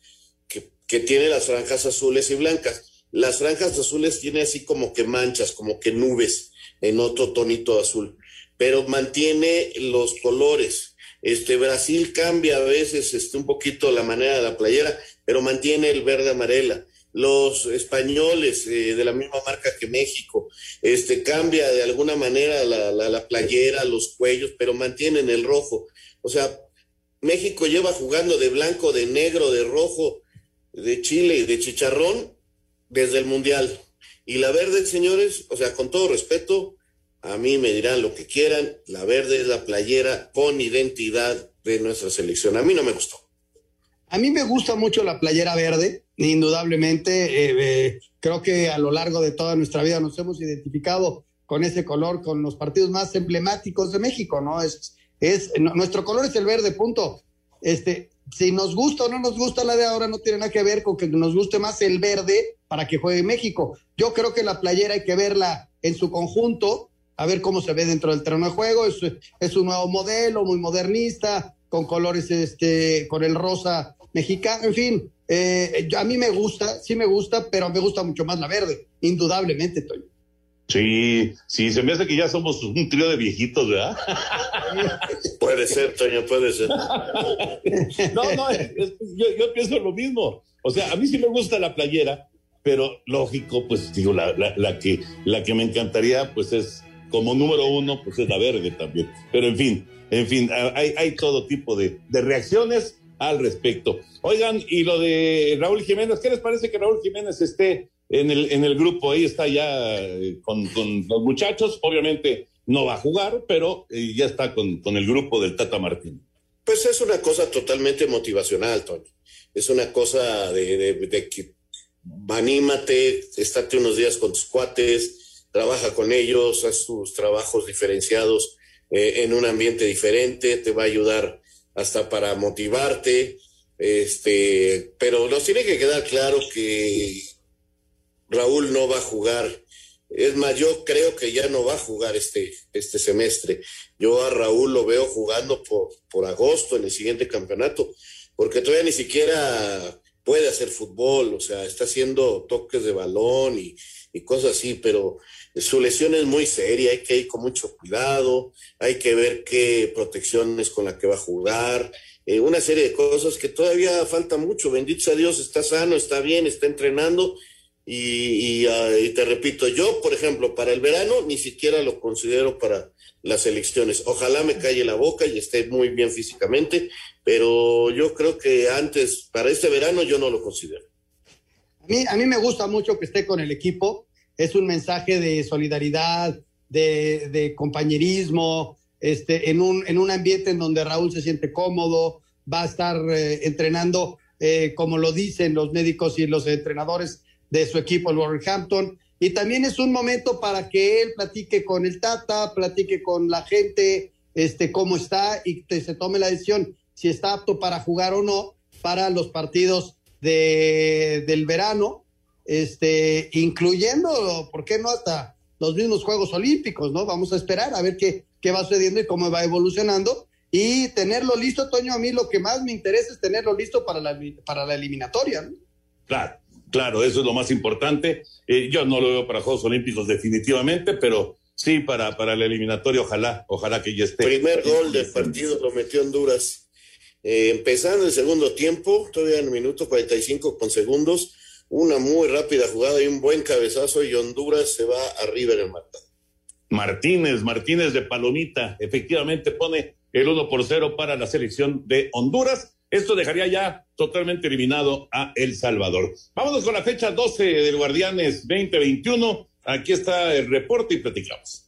que, que tiene las franjas azules y blancas. Las franjas azules tiene así como que manchas, como que nubes en otro tonito azul, pero mantiene los colores. Este Brasil cambia a veces este, un poquito la manera de la playera, pero mantiene el verde amarela. Los españoles eh, de la misma marca que México, este cambia de alguna manera la, la, la playera, los cuellos, pero mantienen el rojo. O sea, México lleva jugando de blanco, de negro, de rojo, de chile y de chicharrón desde el Mundial. Y la verde, señores, o sea, con todo respeto, a mí me dirán lo que quieran, la verde es la playera con identidad de nuestra selección. A mí no me gustó. A mí me gusta mucho la playera verde, indudablemente. Eh, eh, creo que a lo largo de toda nuestra vida nos hemos identificado con ese color, con los partidos más emblemáticos de México, ¿no? Es, es nuestro color es el verde, punto. Este, si nos gusta o no nos gusta la de ahora, no tiene nada que ver con que nos guste más el verde para que juegue México. Yo creo que la playera hay que verla en su conjunto, a ver cómo se ve dentro del terreno de juego. Es, es un nuevo modelo, muy modernista, con colores, este, con el rosa mexicano, en fin. Eh, a mí me gusta, sí me gusta, pero me gusta mucho más la verde, indudablemente, Toño. Sí, sí, se me hace que ya somos un trío de viejitos, ¿verdad? puede ser, Toño, puede ser. no, no, es, es, yo, yo, pienso lo mismo. O sea, a mí sí me gusta la playera, pero lógico, pues digo, la, la, la, que, la que me encantaría, pues es como número uno, pues es la verde también. Pero en fin, en fin, hay, hay todo tipo de, de reacciones al respecto. Oigan, y lo de Raúl Jiménez, ¿qué les parece que Raúl Jiménez esté en el, en el grupo? Ahí está ya con, con los muchachos, obviamente no va a jugar, pero eh, ya está con, con, el grupo del Tata Martín. Pues es una cosa totalmente motivacional, Tony. Es una cosa de que anímate, estate unos días con tus cuates, trabaja con ellos, haz tus trabajos diferenciados eh, en un ambiente diferente, te va a ayudar hasta para motivarte, este, pero nos tiene que quedar claro que Raúl no va a jugar. Es más, yo creo que ya no va a jugar este, este semestre. Yo a Raúl lo veo jugando por, por agosto en el siguiente campeonato, porque todavía ni siquiera puede hacer fútbol, o sea, está haciendo toques de balón y, y cosas así, pero su lesión es muy seria, hay que ir con mucho cuidado, hay que ver qué protecciones con la que va a jugar, eh, una serie de cosas que todavía falta mucho. Bendito sea Dios, está sano, está bien, está entrenando. Y, uh, y, te repito, yo, por ejemplo, para el verano ni siquiera lo considero para las elecciones. Ojalá me calle la boca y esté muy bien físicamente, pero yo creo que antes, para este verano, yo no lo considero. A mí, a mí me gusta mucho que esté con el equipo. Es un mensaje de solidaridad, de, compañerismo, este, en, un, en un ambiente en donde Raúl se siente cómodo, va a estar eh, entrenando, eh, como lo dicen los médicos y los entrenadores de su equipo, el Wolverhampton. Y también es un momento para que él platique con el Tata, platique con la gente, este, cómo está y que se tome la decisión si está apto para jugar o no para los partidos de, del verano, este, incluyendo, ¿por qué no hasta los mismos Juegos Olímpicos, ¿no? Vamos a esperar a ver qué, qué va sucediendo y cómo va evolucionando. Y tenerlo listo, Toño, a mí lo que más me interesa es tenerlo listo para la, para la eliminatoria. ¿no? Claro, claro, eso es lo más importante. Eh, yo no lo veo para Juegos Olímpicos definitivamente, pero sí para, para la eliminatoria, ojalá, ojalá que ya esté. Primer gol del partido lo metió Honduras. Eh, empezando el segundo tiempo, todavía en el minuto 45 con segundos, una muy rápida jugada y un buen cabezazo y Honduras se va arriba en el marcador. Martínez, Martínez de Palomita, efectivamente pone el 1 por 0 para la selección de Honduras. Esto dejaría ya totalmente eliminado a El Salvador. Vámonos con la fecha 12 del Guardianes 2021. Aquí está el reporte y platicamos.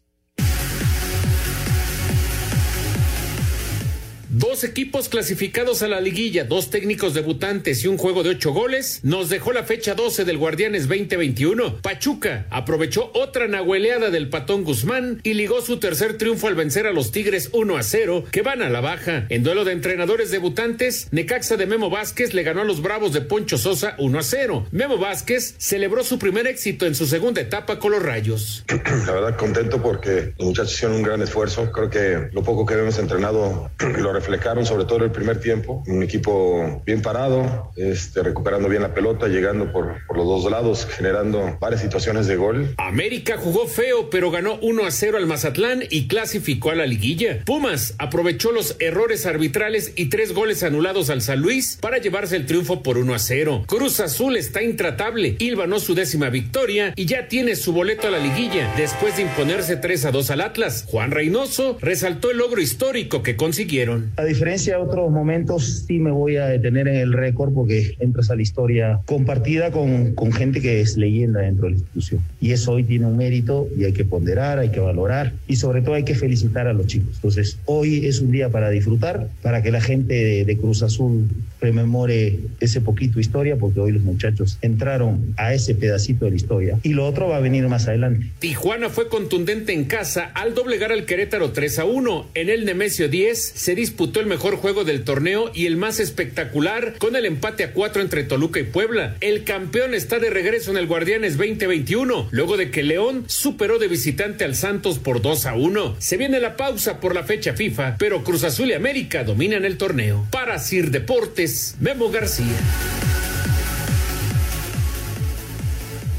Dos equipos clasificados a la liguilla, dos técnicos debutantes y un juego de ocho goles, nos dejó la fecha 12 del Guardianes 2021. Pachuca aprovechó otra nahueleada del Patón Guzmán y ligó su tercer triunfo al vencer a los Tigres 1 a 0, que van a la baja. En duelo de entrenadores debutantes, Necaxa de Memo Vázquez le ganó a los Bravos de Poncho Sosa 1 a 0. Memo Vázquez celebró su primer éxito en su segunda etapa con los Rayos. La verdad, contento porque los muchachos hicieron un gran esfuerzo. Creo que lo poco que hemos entrenado lo reflejaron sobre todo el primer tiempo. Un equipo bien parado, este, recuperando bien la pelota, llegando por, por los dos lados, generando varias situaciones de gol. América jugó feo, pero ganó 1 a 0 al Mazatlán y clasificó a la liguilla. Pumas aprovechó los errores arbitrales y tres goles anulados al San Luis para llevarse el triunfo por 1 a 0. Cruz Azul está intratable, no su décima victoria y ya tiene su boleto a la liguilla después de imponerse 3 a 2 al Atlas. Juan Reynoso resaltó el logro histórico que consiguieron. A diferencia de otros momentos, sí me voy a detener en el récord porque entras a la historia compartida con, con gente que es leyenda dentro de la institución. Y eso hoy tiene un mérito y hay que ponderar, hay que valorar y sobre todo hay que felicitar a los chicos. Entonces, hoy es un día para disfrutar, para que la gente de, de Cruz Azul rememore ese poquito historia, porque hoy los muchachos entraron a ese pedacito de la historia. Y lo otro va a venir más adelante. Tijuana fue contundente en casa al doblegar al Querétaro 3 a 1. En el Nemesio 10 se disputó el mejor juego del torneo y el más espectacular con el empate a 4 entre Toluca y Puebla. El campeón está de regreso en el Guardianes 2021, luego de que León superó de visitante al Santos por 2 a 1. Se viene la pausa por la fecha FIFA, pero Cruz Azul y América dominan el torneo. Para Sir Deportes, Memo García.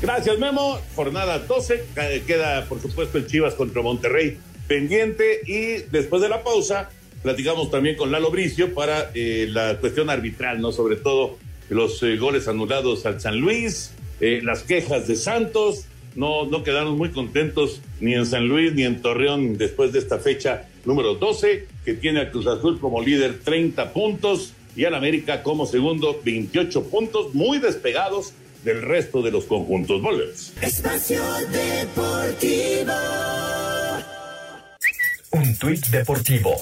Gracias, Memo. Jornada 12. Queda, por supuesto, el Chivas contra Monterrey pendiente. Y después de la pausa, platicamos también con Lalo Bricio para eh, la cuestión arbitral, ¿no? Sobre todo los eh, goles anulados al San Luis, eh, las quejas de Santos. No, no quedaron muy contentos ni en San Luis ni en Torreón después de esta fecha número 12, que tiene a Cruz Azul como líder 30 puntos y al América como segundo 28 puntos, muy despegados del resto de los conjuntos. Volvemos. Espacio Deportivo. Un tuit deportivo.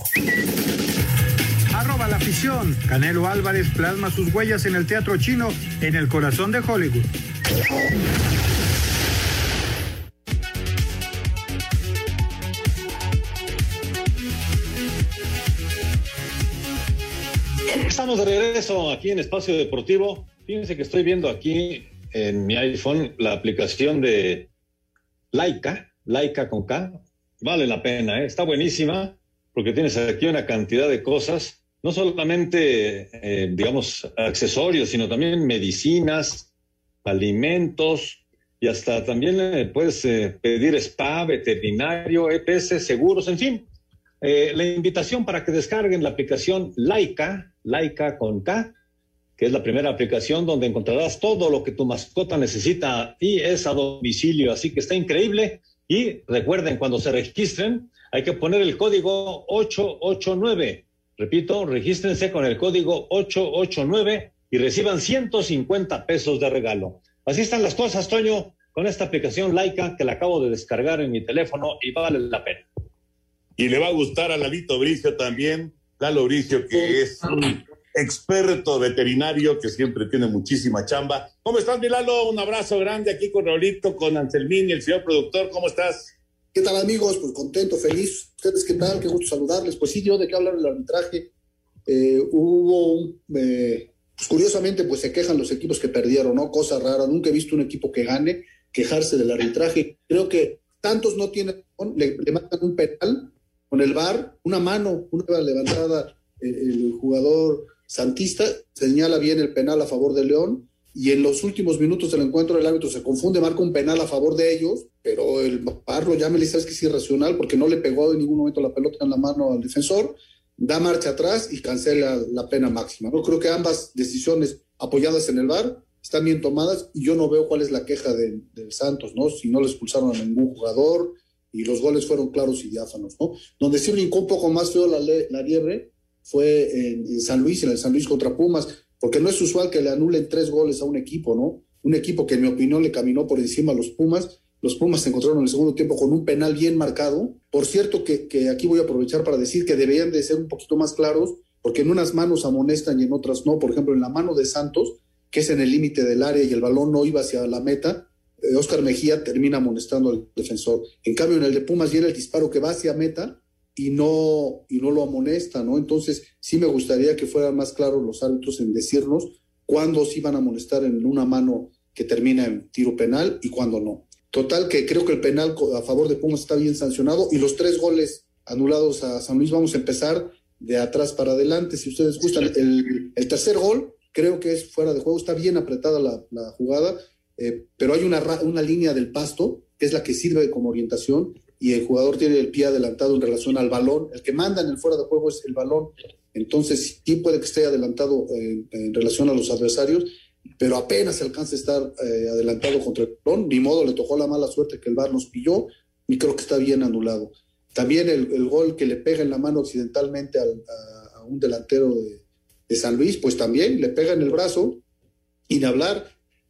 Arroba la afición. Canelo Álvarez plasma sus huellas en el teatro chino en el corazón de Hollywood. Estamos de regreso aquí en Espacio Deportivo. Fíjense que estoy viendo aquí en mi iPhone la aplicación de Laika, Laika con K. Vale la pena, ¿eh? está buenísima porque tienes aquí una cantidad de cosas, no solamente, eh, digamos, accesorios, sino también medicinas, alimentos y hasta también eh, puedes pedir spa, veterinario, EPS, seguros, en fin. la invitación para que descarguen la aplicación Laika, Laika con K, que es la primera aplicación donde encontrarás todo lo que tu mascota necesita y es a domicilio, así que está increíble. Y recuerden, cuando se registren, hay que poner el código 889. Repito, regístrense con el código 889 y reciban 150 pesos de regalo. Así están las cosas, Toño, con esta aplicación laica que la acabo de descargar en mi teléfono y vale la pena. Y le va a gustar a Lalito Bricio también, Lalo Bricio, que es un experto veterinario que siempre tiene muchísima chamba. ¿Cómo estás, Milalo? Un abrazo grande aquí con Raulito, con Anselmín y el señor productor. ¿Cómo estás? ¿Qué tal, amigos? Pues contento, feliz. ¿Ustedes qué tal? Qué gusto saludarles. Pues sí, yo de qué hablar del arbitraje. Eh, hubo un. Eh, pues curiosamente, pues se quejan los equipos que perdieron, ¿no? Cosa rara. Nunca he visto un equipo que gane quejarse del arbitraje. Creo que tantos no tienen. Le, le matan un penal con el bar, una mano, una levantada eh, el jugador Santista señala bien el penal a favor de León y en los últimos minutos del encuentro el árbitro se confunde, marca un penal a favor de ellos, pero el barro ya me sabes que es irracional porque no le pegó en ningún momento la pelota en la mano al defensor, da marcha atrás y cancela la pena máxima. Yo creo que ambas decisiones apoyadas en el VAR están bien tomadas y yo no veo cuál es la queja del Santos, ¿no? Si no le expulsaron a ningún jugador y los goles fueron claros y diáfanos, ¿no? Donde sí brincó un poco más feo la, la liebre fue en, San Luis, en el San Luis contra Pumas, porque no es usual que le anulen tres goles a un equipo, ¿no? Un equipo que en mi opinión le caminó por encima a los Pumas. Los Pumas se encontraron en el segundo tiempo con un penal bien marcado. Por cierto, que, que aquí voy a aprovechar para decir que deberían de ser un poquito más claros, porque en unas manos amonestan y en otras no. Por ejemplo, en la mano de Santos, que es en el límite del área y el balón no iba hacia la meta, eh, Oscar Mejía termina amonestando al defensor. En cambio, en el de Pumas viene el disparo que va hacia meta y no, y no lo amonesta, ¿no? Entonces, sí me gustaría que fueran más claros los árbitros en decirnos cuándo sí van a amonestar en una mano que termina en tiro penal y cuándo no. Total, que creo que el penal a favor de Pumas está bien sancionado y los tres goles anulados a San Luis, vamos a empezar de atrás para adelante. Si ustedes gustan, el, el tercer gol creo que es fuera de juego, está bien apretada la, la jugada, eh, pero hay una, una línea del pasto que es la que sirve como orientación y el jugador tiene el pie adelantado en relación al balón. El que manda en el fuera de juego es el balón. Entonces, sí puede que esté adelantado en, en relación a los adversarios, pero apenas alcanza a estar eh, adelantado contra el balón. Ni modo, le tocó la mala suerte que el VAR nos pilló y creo que está bien anulado. También el, el gol que le pega en la mano accidentalmente al, a, un delantero de, de, San Luis, pues también le pega en el brazo. Y de hablar,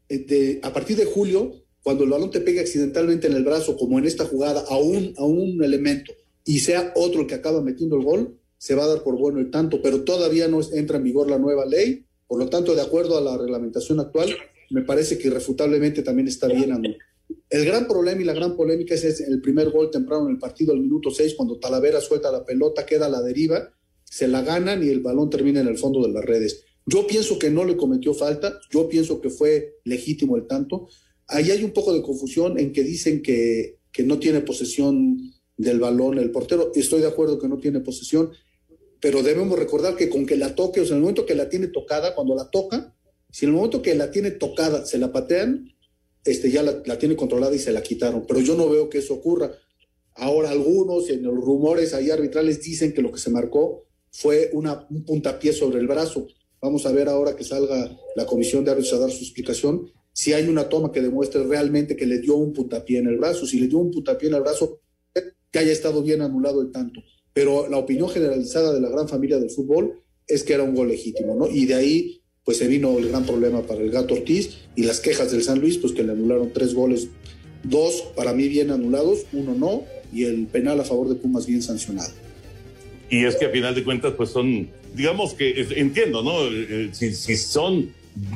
eh, de, a partir de julio, cuando el balón te pega accidentalmente en el brazo, como en esta jugada, a un, a un elemento, y sea otro el que acaba metiendo el gol, se va a dar por bueno el tanto, pero todavía no entra en vigor la nueva ley, por lo tanto, de acuerdo a la reglamentación actual, me parece que irrefutablemente también está bien. El gran problema y la gran polémica es el primer gol temprano en el partido al minuto 6, cuando Talavera suelta la pelota, queda a la deriva, se la ganan y el balón termina en el fondo de las redes. Yo pienso que no le cometió falta, yo pienso que fue legítimo el tanto. Ahí hay un poco de confusión en que dicen que, que no tiene posesión del balón el portero. Estoy de acuerdo que no tiene posesión, pero debemos recordar que con que la toque, o sea, en el momento que la tiene tocada, cuando la toca, si en el momento que la tiene tocada se la patean, este, ya la, tiene controlada y se la quitaron. Pero yo no veo que eso ocurra. Ahora algunos en los rumores ahí arbitrales dicen que lo que se marcó fue una, un puntapié sobre el brazo. Vamos a ver ahora que salga la comisión de árbitros a dar su explicación si hay una toma que demuestre realmente que le dio un puntapié en el brazo. Si le dio un puntapié en el brazo, que haya estado bien anulado el tanto. Pero la opinión generalizada de la gran familia del fútbol es que era un gol legítimo, ¿no? Y de ahí pues se vino el gran problema para el Gato Ortiz y las quejas del San Luis, pues que le anularon tres goles, dos para mí bien anulados, uno no, y el penal a favor de Pumas bien sancionado. Y es que a final de cuentas, pues son, digamos que entiendo, ¿no? Si, si son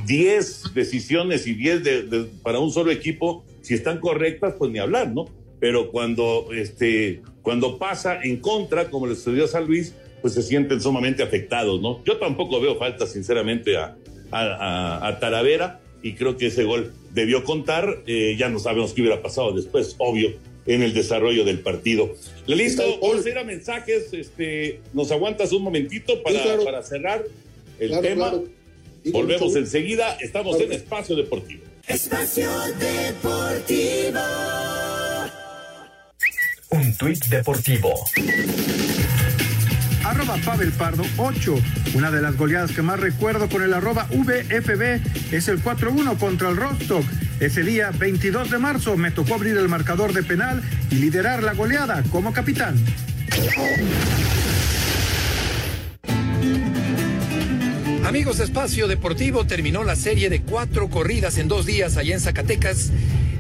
10 decisiones y 10 de, de, para un solo equipo, si están correctas, pues ni hablar, ¿no? Pero cuando, este, cuando pasa en contra, como le sucedió a San Luis, pues se sienten sumamente afectados, ¿no? Yo tampoco veo falta, sinceramente, a, a, a Talavera y creo que ese gol debió contar. Eh, ya no sabemos qué hubiera pasado después, obvio, en el desarrollo del partido. Listo, vamos a ir a mensajes. Este, ¿Nos aguantas un momentito para, sí, claro. para cerrar el claro, tema? Claro. Volvemos enseguida. Estamos en Espacio Deportivo. Espacio Deportivo. Un tuit deportivo arroba Pavel Pardo 8. Una de las goleadas que más recuerdo con el arroba VFB es el 4-1 contra el Rostock. Ese día, 22 de marzo, me tocó abrir el marcador de penal y liderar la goleada como capitán. Amigos, Espacio Deportivo terminó la serie de cuatro corridas en dos días allá en Zacatecas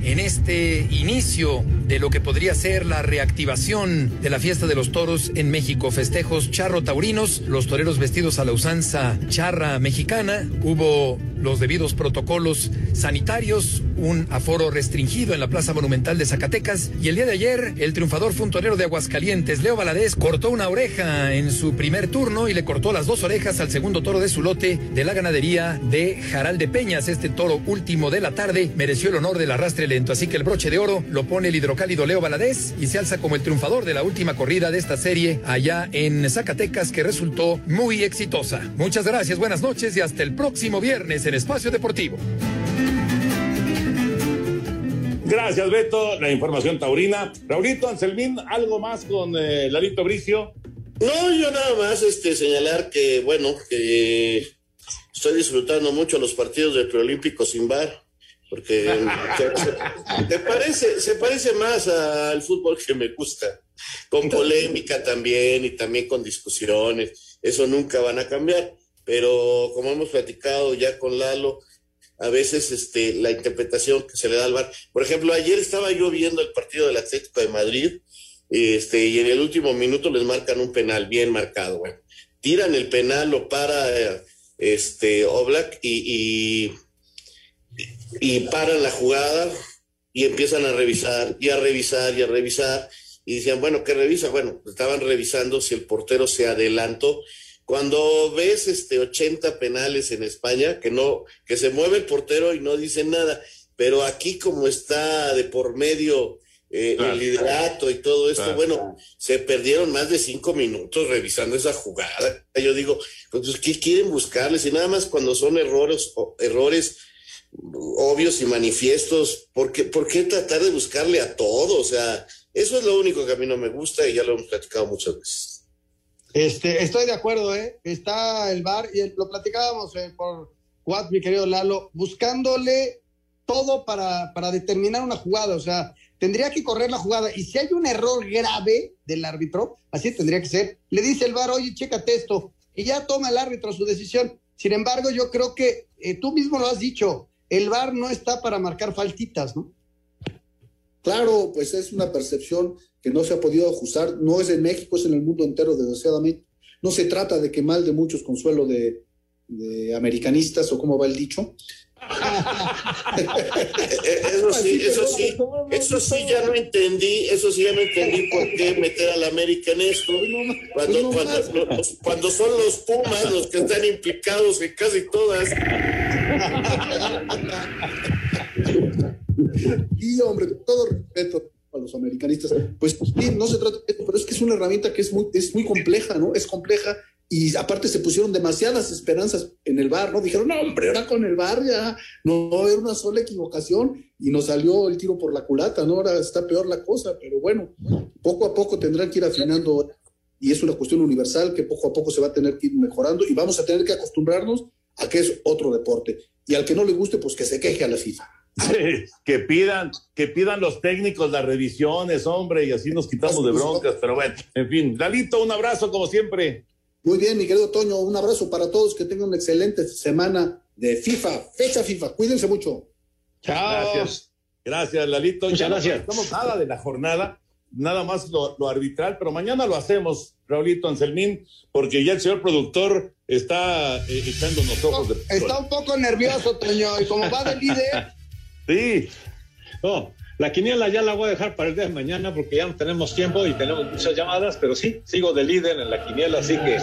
en este inicio de lo que podría ser la reactivación de la fiesta de los toros en México. Festejos charro taurinos, los toreros vestidos a la usanza charra mexicana. Hubo los debidos protocolos sanitarios, un aforo restringido en la Plaza Monumental de Zacatecas. Y el día de ayer, el triunfador fue un torero de Aguascalientes, Leo Valadez, cortó una oreja en su primer turno y le cortó las dos orejas al segundo toro de su lote de la ganadería de Jaral de Peñas. Este toro último de la tarde mereció el honor del arrastre lento. Así que el broche de oro lo pone el hidrocálido Leo Valadez y se alza como el triunfador de la última corrida de esta serie allá en Zacatecas que resultó muy exitosa. Muchas gracias, buenas noches y hasta el próximo viernes en Espacio Deportivo. Gracias, Beto. La información taurina. Raulito Anselmín, ¿algo más con eh, Larito Bricio? No, yo nada más este, señalar que, bueno, que estoy disfrutando mucho los partidos del preolímpico sin bar, porque se, se, parece, se parece más al fútbol que me gusta, con polémica también y también con discusiones eso nunca van a cambiar. Pero como hemos platicado ya con Lalo, a veces este, la interpretación que se le da al VAR. Por ejemplo, ayer estaba yo viendo el partido del Atlético de Madrid este, y en el último minuto les marcan un penal bien marcado. Bueno, tiran el penal, lo para este, Oblak y, y, y paran la jugada y empiezan a revisar y a revisar y a revisar. Y decían, bueno, ¿qué revisa? Bueno, estaban revisando si el portero se adelantó. Cuando ves este 80 penales en España, que no, que se mueve el portero y no dice nada, pero aquí como está de por medio eh, el liderato y todo esto, bueno, se perdieron más de cinco minutos revisando esa jugada. Yo digo, pues, ¿qué quieren buscarles? Y nada más cuando son errores, errores obvios y manifiestos, ¿por qué, ¿por qué tratar de buscarle a todo? O sea, eso es lo único que a mí no me gusta y ya lo hemos platicado muchas veces. Este, estoy de acuerdo, ¿eh? Está el bar y lo platicábamos eh, por WhatsApp, mi querido Lalo, buscándole todo para, para determinar una jugada. O sea, tendría que correr la jugada y si hay un error grave del árbitro, así tendría que ser, le dice el bar, oye, chécate esto, y ya toma el árbitro su decisión. Sin embargo, yo creo que eh, tú mismo lo has dicho, el bar no está para marcar faltitas, ¿no? Claro, pues es una percepción que no se ha podido ajustar, no es en México, es en el mundo entero, desgraciadamente. No se trata de que mal de muchos consuelo de, americanistas o cómo va el dicho. eso sí, eso sí, eso sí ya no entendí, eso sí ya no entendí por qué meter al América en esto, cuando, cuando, cuando son los Pumas los que están implicados en casi todas. Y hombre, todo respeto a los americanistas, pues sí, no se trata de esto, pero es que es una herramienta que es muy, es muy compleja, ¿no? Es compleja y aparte se pusieron demasiadas esperanzas en el bar, ¿no? Dijeron, no, hombre, ahora con el bar ya no era una sola equivocación y nos salió el tiro por la culata, ¿no? Ahora está peor la cosa, pero bueno, poco a poco tendrán que ir afinando y es una cuestión universal que poco a poco se va a tener que ir mejorando y vamos a tener que acostumbrarnos a que es otro deporte y al que no le guste, pues que se queje a la FIFA. Sí, que pidan, que pidan los técnicos las revisiones, hombre, y así nos quitamos de broncas, pero bueno, en fin. Dalito, un abrazo como siempre. Muy bien, mi querido Toño, un abrazo para todos, que tengan una excelente semana de FIFA, fecha FIFA, cuídense mucho. Chao. Gracias, gracias, Lalito. Muchas ya gracias. No hacemos nada de la jornada, nada más lo, lo, arbitral, pero mañana lo hacemos, Raulito Anselmín, porque ya el señor productor está eh, echándonos ojos de Está un poco nervioso, Toño, y como va de líder. Sí. No, la quiniela ya la voy a dejar para el día de mañana porque ya no tenemos tiempo y tenemos muchas llamadas, pero sí, sigo de líder en la quiniela, así que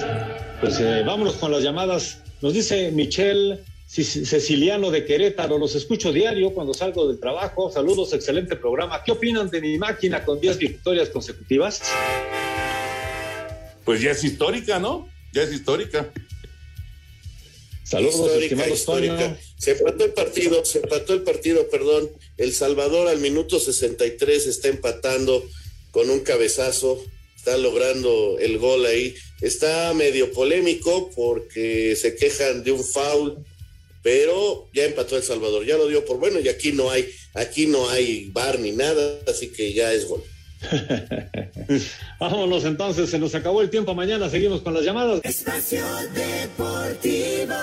pues eh, vámonos con las llamadas. Nos dice Michelle Ceciliano de Querétaro, los escucho diario cuando salgo del trabajo. Saludos, excelente programa. ¿Qué opinan de mi máquina con 10 victorias consecutivas? Pues ya es histórica, ¿no? Ya es histórica. Saludos, histórica, histórica. Se empató el partido, se empató el partido, perdón. El Salvador al minuto 63 está empatando con un cabezazo, está logrando el gol ahí. Está medio polémico porque se quejan de un foul, pero ya empató el Salvador, ya lo dio por bueno y aquí no hay, aquí no hay bar ni nada, así que ya es gol. Vámonos entonces, se nos acabó el tiempo. Mañana seguimos con las llamadas. Espacio Deportivo.